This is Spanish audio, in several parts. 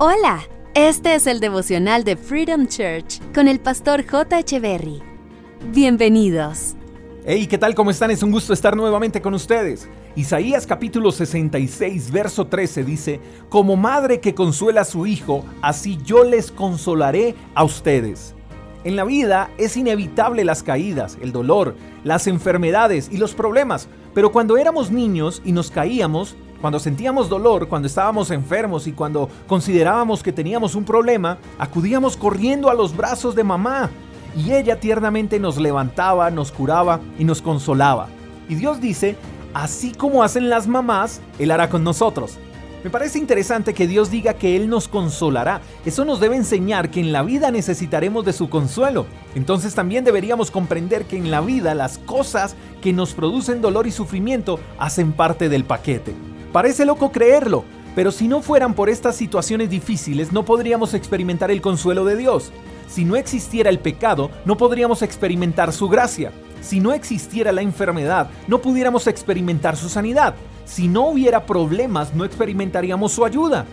Hola, este es el devocional de Freedom Church con el pastor J. Echeverry. Bienvenidos. Hey, ¿qué tal? ¿Cómo están? Es un gusto estar nuevamente con ustedes. Isaías capítulo 66, verso 13 dice, Como madre que consuela a su hijo, así yo les consolaré a ustedes. En la vida es inevitable las caídas, el dolor, las enfermedades y los problemas, pero cuando éramos niños y nos caíamos, cuando sentíamos dolor, cuando estábamos enfermos y cuando considerábamos que teníamos un problema, acudíamos corriendo a los brazos de mamá y ella tiernamente nos levantaba, nos curaba y nos consolaba. Y Dios dice, así como hacen las mamás, Él hará con nosotros. Me parece interesante que Dios diga que Él nos consolará. Eso nos debe enseñar que en la vida necesitaremos de su consuelo. Entonces también deberíamos comprender que en la vida las cosas que nos producen dolor y sufrimiento hacen parte del paquete. Parece loco creerlo, pero si no fueran por estas situaciones difíciles no podríamos experimentar el consuelo de Dios. Si no existiera el pecado, no podríamos experimentar su gracia. Si no existiera la enfermedad, no pudiéramos experimentar su sanidad. Si no hubiera problemas, no experimentaríamos su ayuda.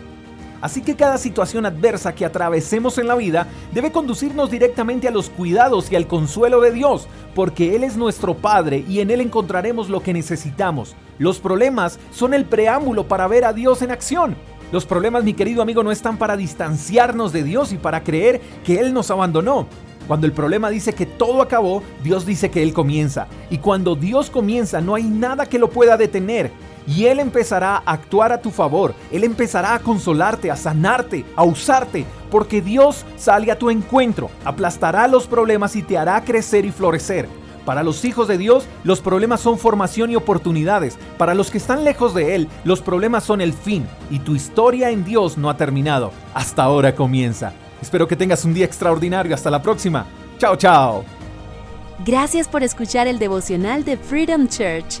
Así que cada situación adversa que atravesemos en la vida debe conducirnos directamente a los cuidados y al consuelo de Dios, porque Él es nuestro Padre y en Él encontraremos lo que necesitamos. Los problemas son el preámbulo para ver a Dios en acción. Los problemas, mi querido amigo, no están para distanciarnos de Dios y para creer que Él nos abandonó. Cuando el problema dice que todo acabó, Dios dice que Él comienza. Y cuando Dios comienza, no hay nada que lo pueda detener y Él empezará a actuar a tu favor. Él empezará a consolarte, a sanarte, a usarte, porque Dios sale a tu encuentro, aplastará los problemas y te hará crecer y florecer. Para los hijos de Dios, los problemas son formación y oportunidades. Para los que están lejos de Él, los problemas son el fin. Y tu historia en Dios no ha terminado. Hasta ahora comienza. Espero que tengas un día extraordinario. Hasta la próxima. Chao, chao. Gracias por escuchar el devocional de Freedom Church